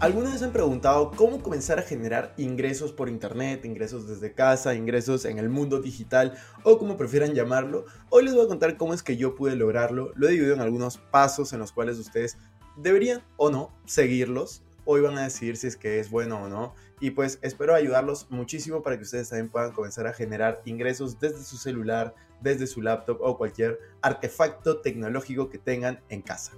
¿Alguna vez han preguntado cómo comenzar a generar ingresos por internet, ingresos desde casa, ingresos en el mundo digital o como prefieran llamarlo? Hoy les voy a contar cómo es que yo pude lograrlo. Lo he dividido en algunos pasos en los cuales ustedes deberían o no seguirlos. Hoy van a decidir si es que es bueno o no. Y pues espero ayudarlos muchísimo para que ustedes también puedan comenzar a generar ingresos desde su celular, desde su laptop o cualquier artefacto tecnológico que tengan en casa.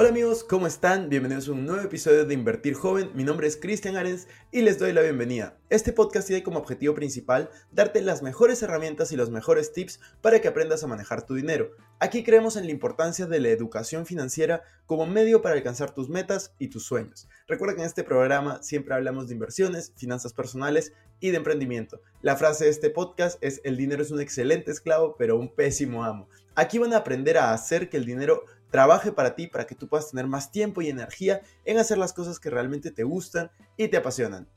Hola amigos, ¿cómo están? Bienvenidos a un nuevo episodio de Invertir Joven. Mi nombre es Cristian Arens y les doy la bienvenida. Este podcast tiene como objetivo principal darte las mejores herramientas y los mejores tips para que aprendas a manejar tu dinero. Aquí creemos en la importancia de la educación financiera como medio para alcanzar tus metas y tus sueños. Recuerda que en este programa siempre hablamos de inversiones, finanzas personales y de emprendimiento. La frase de este podcast es el dinero es un excelente esclavo pero un pésimo amo. Aquí van a aprender a hacer que el dinero trabaje para ti, para que tú puedas tener más tiempo y energía en hacer las cosas que realmente te gustan y te apasionan.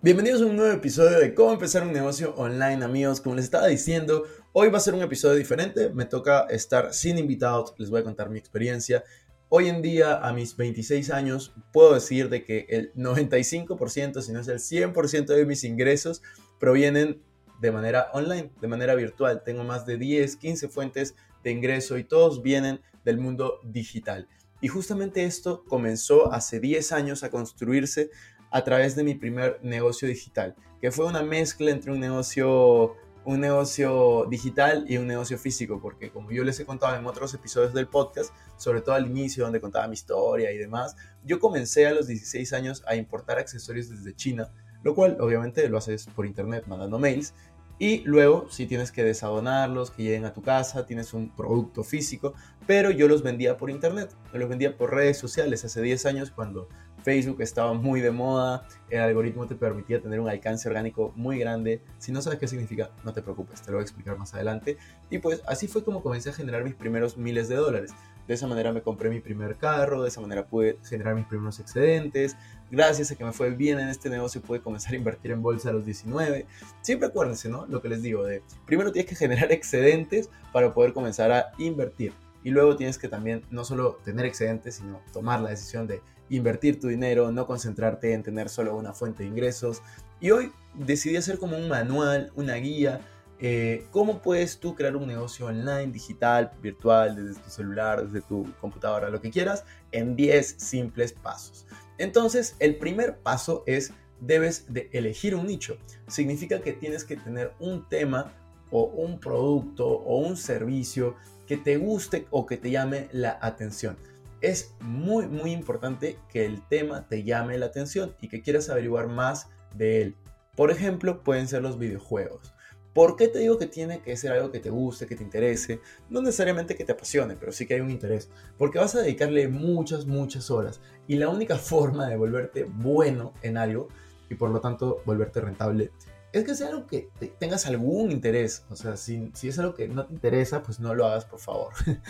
Bienvenidos a un nuevo episodio de cómo empezar un negocio online, amigos. Como les estaba diciendo, hoy va a ser un episodio diferente. Me toca estar sin invitados, les voy a contar mi experiencia. Hoy en día, a mis 26 años, puedo decir de que el 95%, si no es el 100% de mis ingresos, provienen de manera online, de manera virtual. Tengo más de 10, 15 fuentes de ingreso y todos vienen del mundo digital. Y justamente esto comenzó hace 10 años a construirse a través de mi primer negocio digital, que fue una mezcla entre un negocio, un negocio digital y un negocio físico, porque como yo les he contado en otros episodios del podcast, sobre todo al inicio donde contaba mi historia y demás, yo comencé a los 16 años a importar accesorios desde China, lo cual obviamente lo haces por internet mandando mails y luego, si tienes que desadonarlos, que lleguen a tu casa, tienes un producto físico, pero yo los vendía por internet, los vendía por redes sociales hace 10 años cuando Facebook estaba muy de moda, el algoritmo te permitía tener un alcance orgánico muy grande. Si no sabes qué significa, no te preocupes, te lo voy a explicar más adelante. Y pues así fue como comencé a generar mis primeros miles de dólares. De esa manera me compré mi primer carro, de esa manera pude generar mis primeros excedentes. Gracias a que me fue bien en este negocio pude comenzar a invertir en bolsa a los 19. Siempre acuérdense, ¿no? Lo que les digo de primero tienes que generar excedentes para poder comenzar a invertir. Y luego tienes que también no solo tener excedentes, sino tomar la decisión de invertir tu dinero, no concentrarte en tener solo una fuente de ingresos. Y hoy decidí hacer como un manual, una guía, eh, cómo puedes tú crear un negocio online, digital, virtual, desde tu celular, desde tu computadora, lo que quieras, en 10 simples pasos. Entonces, el primer paso es, debes de elegir un nicho. Significa que tienes que tener un tema o un producto o un servicio que te guste o que te llame la atención es muy, muy importante que el tema te llame la atención y que quieras averiguar más de él. Por ejemplo, pueden ser los videojuegos. ¿Por qué te digo que tiene que ser algo que te guste, que te interese? No necesariamente que te apasione, pero sí que hay un interés. Porque vas a dedicarle muchas, muchas horas. Y la única forma de volverte bueno en algo y por lo tanto volverte rentable es que sea algo que tengas algún interés. O sea, si, si, es algo que no te interesa, pues no lo hagas, por favor.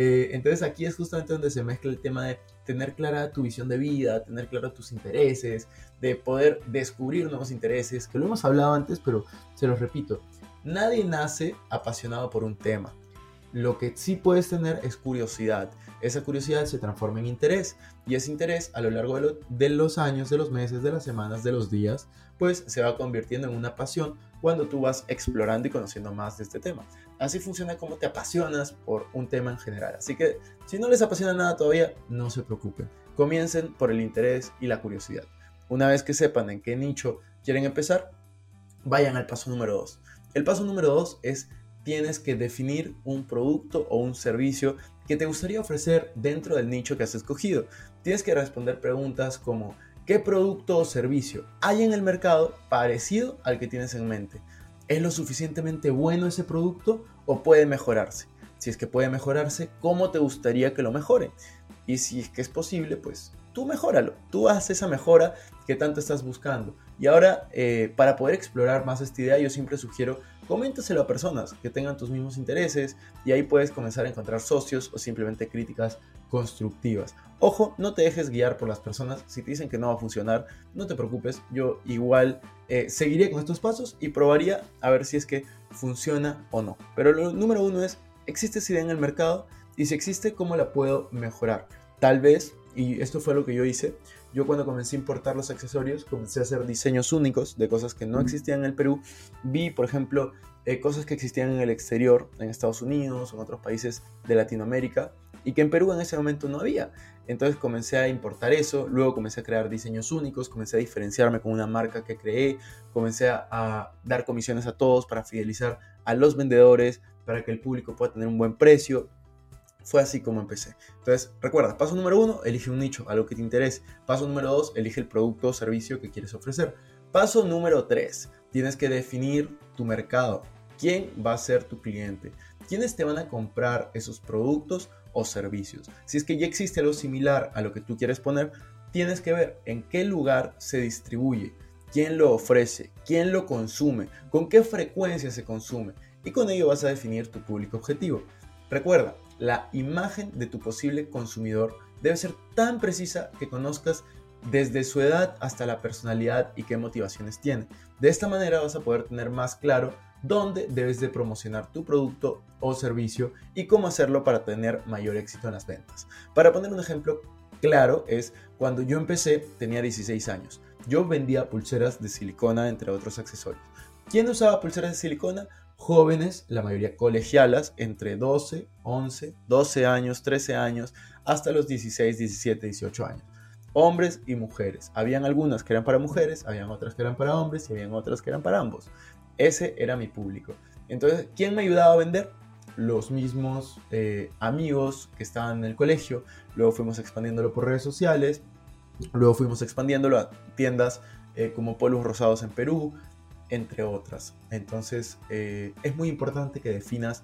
Eh, entonces aquí es justamente donde se mezcla el tema de tener clara tu visión de vida, tener claro tus intereses, de poder descubrir nuevos intereses, que lo hemos hablado antes, pero se los repito. Nadie nace apasionado por un tema. Lo que sí puedes tener es curiosidad. Esa curiosidad se transforma en interés y ese interés a lo largo de, los años, de los meses, de las semanas, de los días, pues se va convirtiendo en una pasión cuando tú vas explorando y conociendo más de este tema. Así funciona como te apasionas por un tema en general. Así que si no les apasiona nada todavía, no se preocupen. Comiencen por el interés y la curiosidad. Una vez que sepan en qué nicho quieren empezar, vayan al paso número 2. El paso número 2 es tienes que definir un producto o un servicio que te gustaría ofrecer dentro del nicho que has escogido. Tienes que responder preguntas como ¿qué producto o servicio hay en el mercado parecido al que tienes en mente? ¿Es lo suficientemente bueno ese producto o puede mejorarse? Si es que puede mejorarse, ¿cómo te gustaría que lo mejore? Y si es que es posible, pues tú mejóralo, tú haz esa mejora que tanto estás buscando. Y ahora, eh, para poder explorar más esta idea, yo siempre sugiero coméntaselo a personas que tengan tus mismos intereses y ahí puedes comenzar a encontrar socios o simplemente críticas constructivas. Ojo, no te dejes guiar por las personas. Si te dicen que no va a funcionar, no te preocupes. Yo igual eh, seguiré con estos pasos y probaría a ver si es que funciona o no. Pero lo número uno es, ¿existe esa idea en el mercado? Y si existe, ¿cómo la puedo mejorar? Tal vez, y esto fue lo que yo hice, yo cuando comencé a importar los accesorios, comencé a hacer diseños únicos de cosas que no existían en el Perú. Vi, por ejemplo, eh, cosas que existían en el exterior, en Estados Unidos o en otros países de Latinoamérica, y que en Perú en ese momento no había. Entonces comencé a importar eso, luego comencé a crear diseños únicos, comencé a diferenciarme con una marca que creé, comencé a, a dar comisiones a todos para fidelizar a los vendedores, para que el público pueda tener un buen precio fue así como empecé. Entonces, recuerda, paso número uno, elige un nicho, a lo que te interese. Paso número dos, elige el producto o servicio que quieres ofrecer. Paso número tres, tienes que definir tu mercado. ¿Quién va a ser tu cliente? ¿Quiénes te van a comprar esos productos o servicios? Si es que ya existe algo similar a lo que tú quieres poner, tienes que ver en qué lugar se distribuye, quién lo ofrece, quién lo consume, con qué frecuencia se consume. Y con ello vas a definir tu público objetivo. Recuerda, la imagen de tu posible consumidor debe ser tan precisa que conozcas desde su edad hasta la personalidad y qué motivaciones tiene. De esta manera vas a poder tener más claro dónde debes de promocionar tu producto o servicio y cómo hacerlo para tener mayor éxito en las ventas. Para poner un ejemplo claro es cuando yo empecé tenía 16 años. Yo vendía pulseras de silicona entre otros accesorios. ¿Quién usaba pulseras de silicona? Jóvenes, la mayoría colegialas, entre 12, 11, 12 años, 13 años, hasta los 16, 17, 18 años. Hombres y mujeres. Habían algunas que eran para mujeres, habían otras que eran para hombres y habían otras que eran para ambos. Ese era mi público. Entonces, ¿quién me ayudaba a vender? Los mismos eh, amigos que estaban en el colegio. Luego fuimos expandiéndolo por redes sociales. Luego fuimos expandiéndolo a tiendas eh, como Polos Rosados en Perú, entre otras. Entonces eh, es muy importante que definas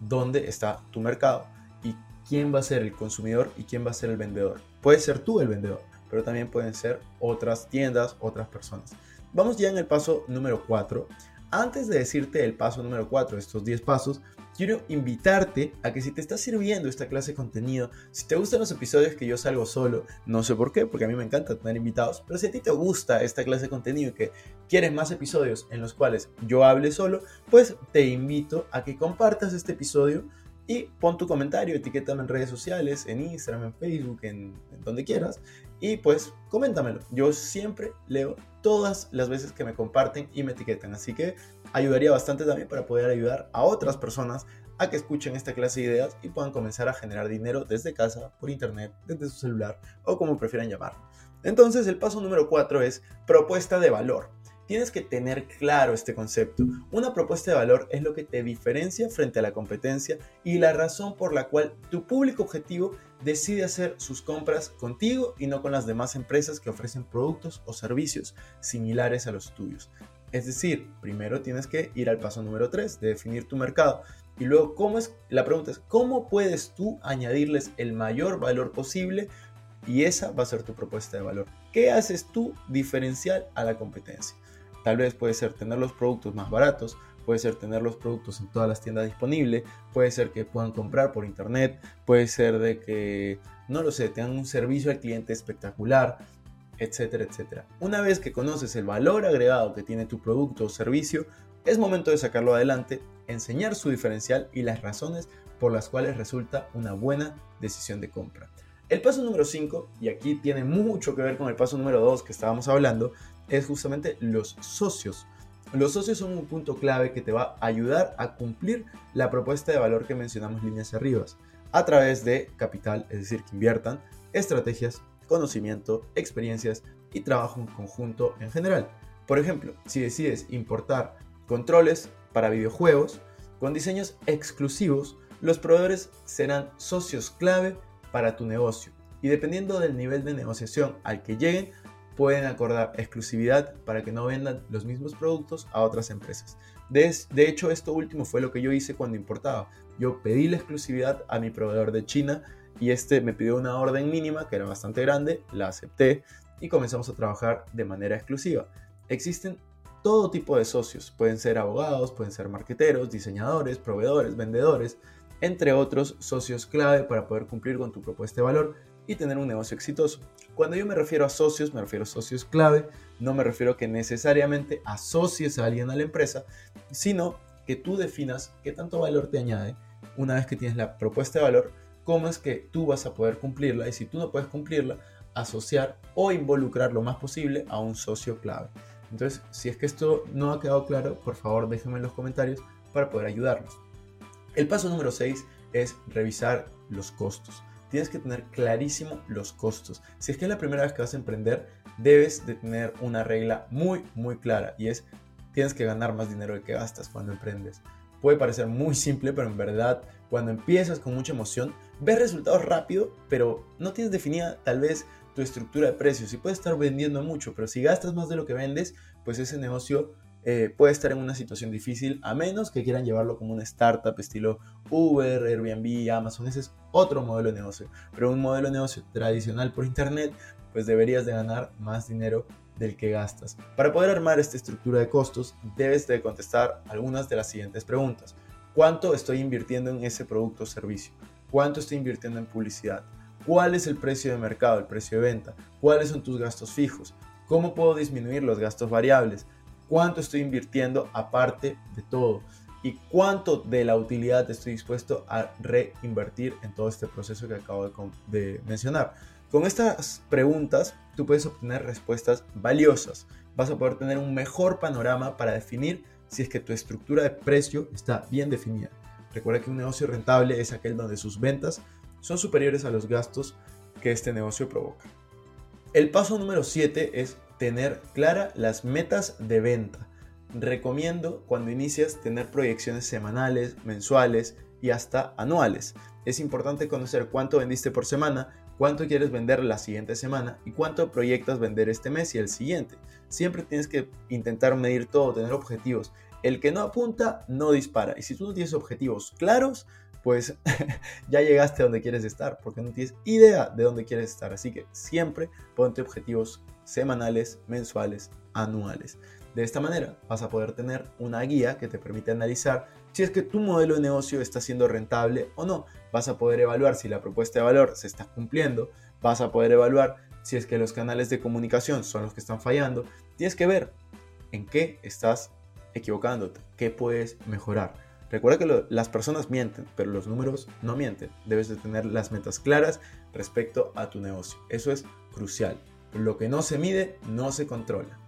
dónde está tu mercado y quién va a ser el consumidor y quién va a ser el vendedor. Puede ser tú el vendedor, pero también pueden ser otras tiendas, otras personas. Vamos ya en el paso número 4. Antes de decirte el paso número 4, estos 10 pasos, quiero invitarte a que si te está sirviendo esta clase de contenido, si te gustan los episodios que yo salgo solo, no sé por qué, porque a mí me encanta tener invitados, pero si a ti te gusta esta clase de contenido y que quieres más episodios en los cuales yo hable solo, pues te invito a que compartas este episodio y pon tu comentario, etiquétame en redes sociales, en Instagram, en Facebook, en, en donde quieras, y pues coméntamelo. Yo siempre leo todas las veces que me comparten y me etiquetan, así que ayudaría bastante también para poder ayudar a otras personas a que escuchen esta clase de ideas y puedan comenzar a generar dinero desde casa, por internet, desde su celular o como prefieran llamarlo. Entonces el paso número 4 es propuesta de valor. Tienes que tener claro este concepto. Una propuesta de valor es lo que te diferencia frente a la competencia y la razón por la cual tu público objetivo decide hacer sus compras contigo y no con las demás empresas que ofrecen productos o servicios similares a los tuyos. Es decir, primero tienes que ir al paso número 3 de definir tu mercado. Y luego, ¿cómo es? La pregunta es, ¿cómo puedes tú añadirles el mayor valor posible? Y esa va a ser tu propuesta de valor. ¿Qué haces tú diferencial a la competencia? Tal vez puede ser tener los productos más baratos, puede ser tener los productos en todas las tiendas disponibles, puede ser que puedan comprar por internet, puede ser de que, no lo sé, tengan un servicio al cliente espectacular, etcétera, etcétera. Una vez que conoces el valor agregado que tiene tu producto o servicio, es momento de sacarlo adelante, enseñar su diferencial y las razones por las cuales resulta una buena decisión de compra. El paso número 5, y aquí tiene mucho que ver con el paso número 2 que estábamos hablando, es justamente los socios. Los socios son un punto clave que te va a ayudar a cumplir la propuesta de valor que mencionamos líneas arriba, a través de capital, es decir, que inviertan, estrategias, conocimiento, experiencias y trabajo en conjunto en general. Por ejemplo, si decides importar controles para videojuegos con diseños exclusivos, los proveedores serán socios clave para tu negocio y dependiendo del nivel de negociación al que lleguen, pueden acordar exclusividad para que no vendan los mismos productos a otras empresas. De, de, hecho, esto último fue lo que yo hice cuando importaba. Yo pedí la exclusividad a mi proveedor de China y este me pidió una orden mínima que era bastante grande, la acepté y comenzamos a trabajar de manera exclusiva. Existen todo tipo de socios. Pueden ser abogados, pueden ser marqueteros, diseñadores, proveedores, vendedores, entre otros socios clave para poder cumplir con tu propuesta de valor y tener un negocio exitoso. Cuando yo me refiero a socios, me refiero a socios clave, no me refiero que necesariamente asocies a alguien a la empresa, sino que tú definas qué tanto valor te añade una vez que tienes la propuesta de valor, cómo es que tú vas a poder cumplirla y si tú no puedes cumplirla, asociar o involucrar lo más posible a un socio clave. Entonces, si es que esto no ha quedado claro, por favor déjenme en los comentarios para poder ayudarnos. El paso número 6 es revisar los costos. Tienes que tener clarísimo los costos. Si es que es la primera vez que vas a emprender, debes de tener una regla muy, muy clara y es tienes que ganar más dinero que gastas cuando emprendes. Puede parecer muy simple, pero en verdad, cuando empiezas con mucha emoción, ves resultados rápido, pero no tienes definida tal vez tu estructura de precios y puedes estar vendiendo mucho, pero si gastas más de lo que vendes, pues ese negocio eh, puede estar en una situación difícil, a menos que quieran llevarlo como una startup estilo Uber, Airbnb, Amazon. Ese es otro modelo de negocio. Pero un modelo de negocio tradicional por Internet, pues deberías de ganar más dinero del que gastas. Para poder armar esta estructura de costos, debes de contestar algunas de las siguientes preguntas. ¿Cuánto estoy invirtiendo en ese producto o servicio? ¿Cuánto estoy invirtiendo en publicidad? ¿Cuál es el precio de mercado, el precio de venta? ¿Cuáles son tus gastos fijos? ¿Cómo puedo disminuir los gastos variables? cuánto estoy invirtiendo aparte de todo y cuánto de la utilidad estoy dispuesto a reinvertir en todo este proceso que acabo de, mencionar. Con estas preguntas tú puedes obtener respuestas valiosas. Vas a poder tener un mejor panorama para definir si es que tu estructura de precio está bien definida. Recuerda que un negocio rentable es aquel donde sus ventas son superiores a los gastos que este negocio provoca. El paso número 7 es tener clara las metas de venta. Recomiendo cuando inicias tener proyecciones semanales, mensuales y hasta anuales. Es importante conocer cuánto vendiste por semana, cuánto quieres vender la siguiente semana y cuánto proyectas vender este mes y el siguiente. Siempre tienes que intentar medir todo, tener objetivos. El que no apunta no dispara. Y si tú no tienes objetivos claros, pues ya llegaste a donde quieres estar, porque no tienes idea de dónde quieres estar. Así que siempre ponte objetivos semanales, mensuales, anuales. De esta manera vas a poder tener una guía que te permite analizar si es que tu modelo de negocio está siendo rentable o no. Vas a poder evaluar si la propuesta de valor se está cumpliendo. Vas a poder evaluar si es que los canales de comunicación son los que están fallando. Tienes que ver en qué estás equivocándote, qué puedes mejorar. Recuerda que las personas mienten, pero los números no mienten. Debes de tener las metas claras respecto a tu negocio. Eso es crucial. Lo que no se mide no se controla.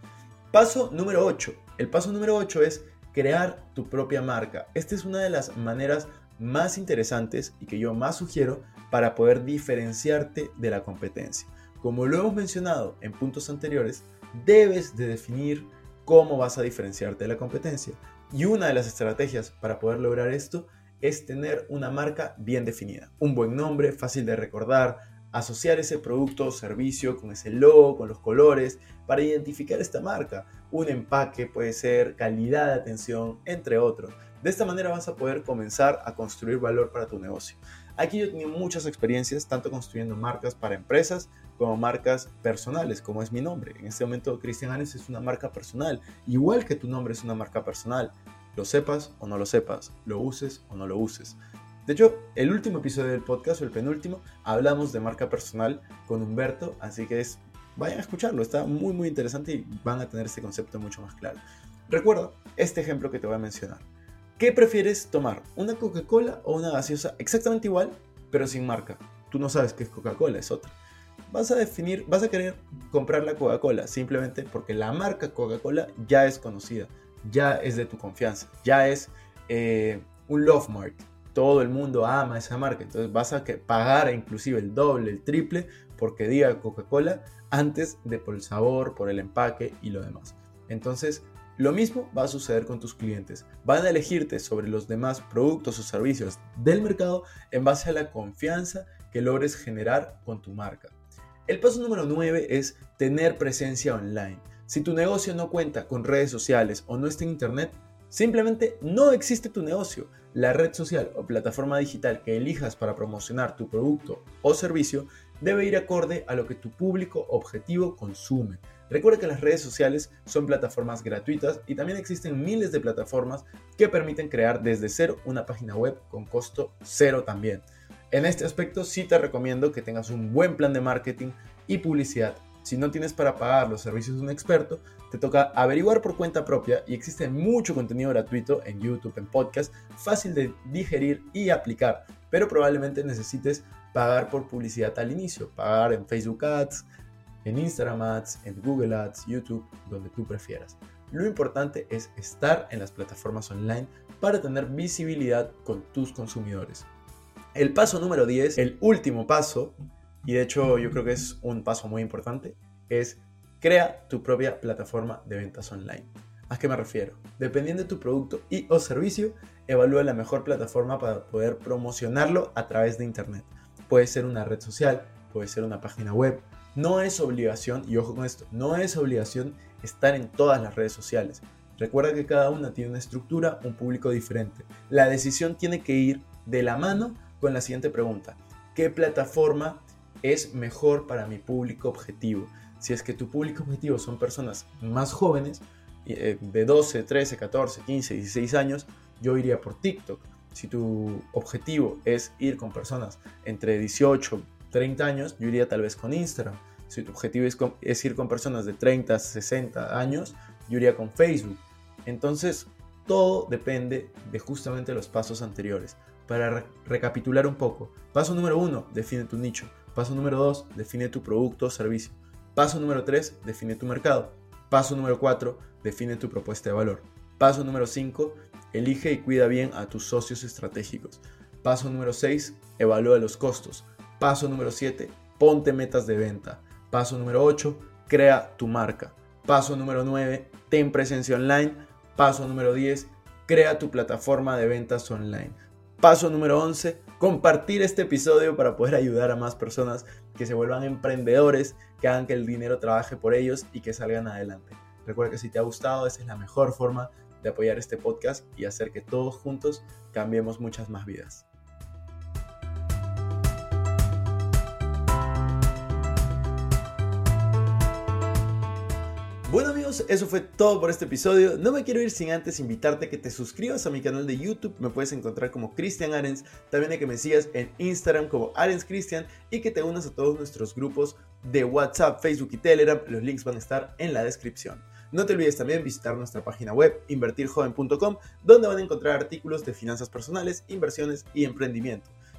Paso número 8. El paso número 8 es crear tu propia marca. Esta es una de las maneras más interesantes y que yo más sugiero para poder diferenciarte de la competencia. Como lo hemos mencionado en puntos anteriores, debes de definir cómo vas a diferenciarte de la competencia. Y una de las estrategias para poder lograr esto es tener una marca bien definida. Un buen nombre, fácil de recordar, asociar ese producto o servicio con ese logo, con los colores, para identificar esta marca. Un empaque puede ser calidad de atención, entre otros. De esta manera vas a poder comenzar a construir valor para tu negocio. Aquí yo he tenido muchas experiencias, tanto construyendo marcas para empresas como marcas personales, como es mi nombre. En este momento, Cristian Anes es una marca personal, igual que tu nombre es una marca personal. Lo sepas o no lo sepas, lo uses o no lo uses. De hecho, el último episodio del podcast, o el penúltimo, hablamos de marca personal con Humberto, así que es, vayan a escucharlo, está muy muy interesante y van a tener este concepto mucho más claro. Recuerda este ejemplo que te voy a mencionar. ¿Qué prefieres tomar? ¿Una Coca-Cola o una gaseosa exactamente igual, pero sin marca? Tú no sabes qué es Coca-Cola, es otra. Vas a definir, vas a querer comprar la Coca-Cola simplemente porque la marca Coca-Cola ya es conocida, ya es de tu confianza, ya es eh, un love mark todo el mundo ama esa marca. Entonces vas a pagar inclusive el doble, el triple, porque diga Coca-Cola antes de por el sabor, por el empaque y lo demás. Entonces, lo mismo va a suceder con tus clientes. Van a elegirte sobre los demás productos o servicios del mercado en base a la confianza que logres generar con tu marca. El paso número 9 es tener presencia online. Si tu negocio no cuenta con redes sociales o no está en internet, Simplemente no existe tu negocio. La red social o plataforma digital que elijas para promocionar tu producto o servicio debe ir acorde a lo que tu público objetivo consume. Recuerda que las redes sociales son plataformas gratuitas y también existen miles de plataformas que permiten crear desde cero una página web con costo cero también. En este aspecto sí te recomiendo que tengas un buen plan de marketing y publicidad. Si no tienes para pagar los servicios de un experto, te toca averiguar por cuenta propia y existe mucho contenido gratuito en YouTube, en podcast, fácil de digerir y aplicar, pero probablemente necesites pagar por publicidad al inicio, pagar en Facebook Ads, en Instagram Ads, en Google Ads, YouTube, donde tú prefieras. Lo importante es estar en las plataformas online para tener visibilidad con tus consumidores. El paso número 10, el último paso, y de hecho yo creo que es un paso muy importante, es crea tu propia plataforma de ventas online. ¿A qué me refiero? Dependiendo de tu producto y o servicio, evalúa la mejor plataforma para poder promocionarlo a través de Internet. Puede ser una red social, puede ser una página web, no es obligación, y ojo con esto, no es obligación estar en todas las redes sociales. Recuerda que cada una tiene una estructura, un público diferente. La decisión tiene que ir de la mano con la siguiente pregunta. ¿Qué plataforma es mejor para mi público objetivo? Si es que tu público objetivo son personas más jóvenes, eh, de 12, 13, 14, 15, 16 años, yo iría por TikTok. Si tu objetivo es ir con personas entre 18, 30 años, yo iría tal vez con Instagram. Si tu objetivo es, ir con personas de 30, 60 años, yo iría con Facebook. Entonces, todo depende de justamente los pasos anteriores. Para recapitular un poco, paso número 1, define tu nicho. Paso número 2, define tu producto o servicio. Paso número 3, define tu mercado. Paso número 4, define tu propuesta de valor. Paso número 5, elige y cuida bien a tus socios estratégicos. Paso número 6, evalúa los costos. Paso número 7, ponte metas de venta. Paso número 8, crea tu marca. Paso número 9, ten presencia online. Paso número 10, crea tu plataforma de ventas online. Paso número 11, compartir este episodio para poder ayudar a más personas que se vuelvan emprendedores, que hagan que el dinero trabaje por ellos y que salgan adelante. Recuerda que si te ha gustado, esa es la mejor forma de apoyar este podcast y hacer que todos juntos cambiemos muchas más vidas. Eso fue todo por este episodio. No me quiero ir sin antes invitarte a que te suscribas a mi canal de YouTube. Me puedes encontrar como Cristian Arens. También a que me sigas en Instagram como Arens Cristian y que te unas a todos nuestros grupos de WhatsApp, Facebook y Telegram. Los links van a estar en la descripción. No te olvides también visitar nuestra página web invertirjoven.com donde van a encontrar artículos de finanzas personales, inversiones y emprendimiento.